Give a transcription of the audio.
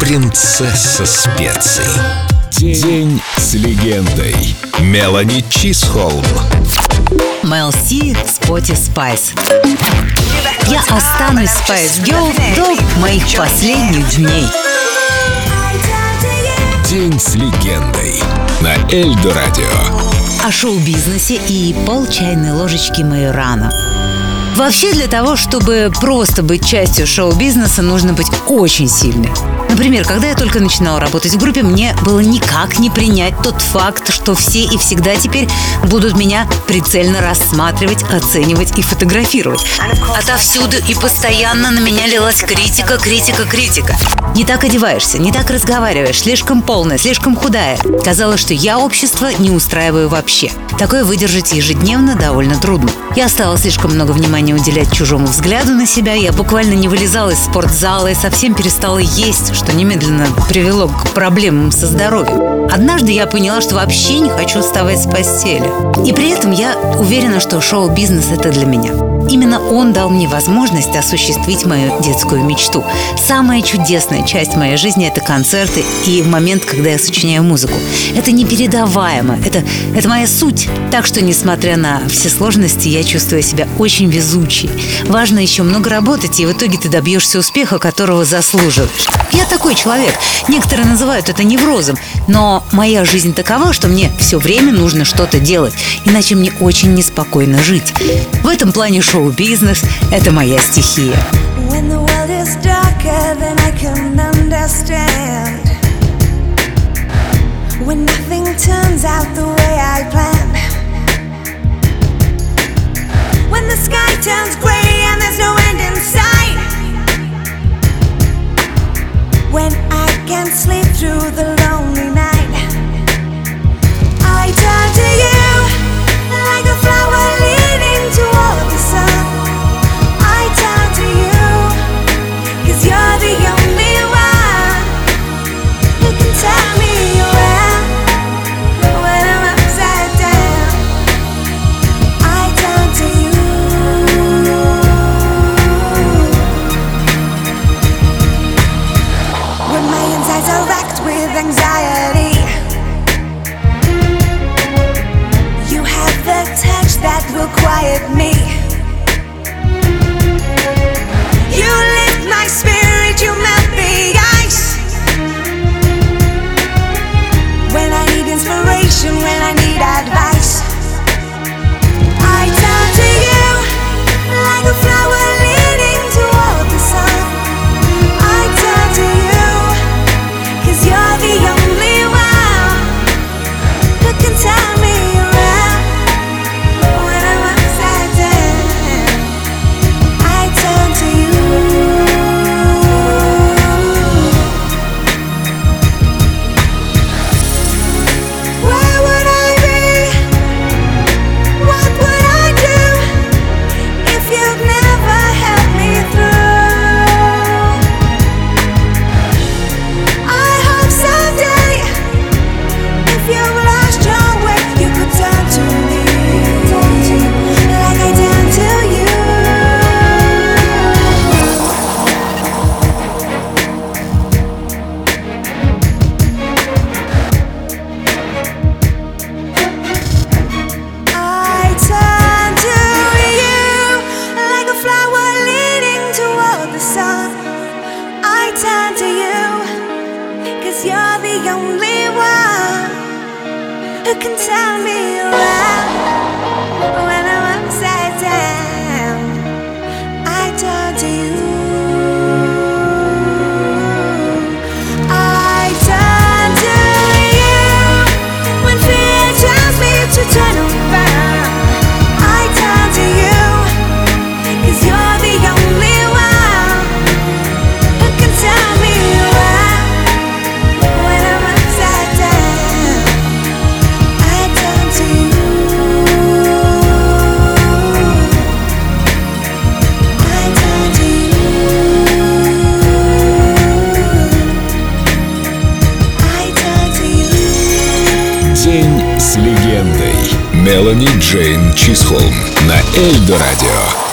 принцесса специй. День с легендой. Мелани Чисхолм. Mel C, Sporty Spice. Я останусь Spice Girl до моих последних дней. День с легендой. На Эльдорадио. О шоу-бизнесе и пол чайной ложечки майорана. Вообще для того, чтобы просто быть частью шоу-бизнеса, нужно быть очень сильной. Например, когда я только начинала работать в группе, мне было никак не принять тот факт, что все и всегда теперь будут меня прицельно рассматривать, оценивать и фотографировать. Отовсюду и постоянно на меня лилась критика, критика, критика. Не так одеваешься, не так разговариваешь, слишком полная, слишком худая. Казалось, что я общество не устраиваю вообще. Такое выдержать ежедневно довольно трудно. Я стала слишком много внимания уделять чужому взгляду на себя, я буквально не вылезала из спортзала и совсем перестала есть, что немедленно привело к проблемам со здоровьем. Однажды я поняла, что вообще не хочу вставать с постели. И при этом я уверена, что шоу-бизнес – это для меня. Именно он дал мне возможность осуществить мою детскую мечту. Самая чудесная часть моей жизни – это концерты и момент, когда я сочиняю музыку. Это непередаваемо, это, это моя суть. Так что, несмотря на все сложности, я чувствую себя очень везучей. Важно еще много работать, и в итоге ты добьешься успеха, которого заслуживаешь. Я такой человек. Некоторые называют это неврозом. Но моя жизнь такова, что мне все время нужно что-то делать, иначе мне очень неспокойно жить. В этом плане шоу-бизнес – это моя стихия. When nothing turns out the way I planned When the sky turns gray and there's no end in sight When I can't sleep through the with anxiety. You have the touch that will quiet me. You can turn me around when I Мелани Джейн Чисхолм. На Эльдо Радио.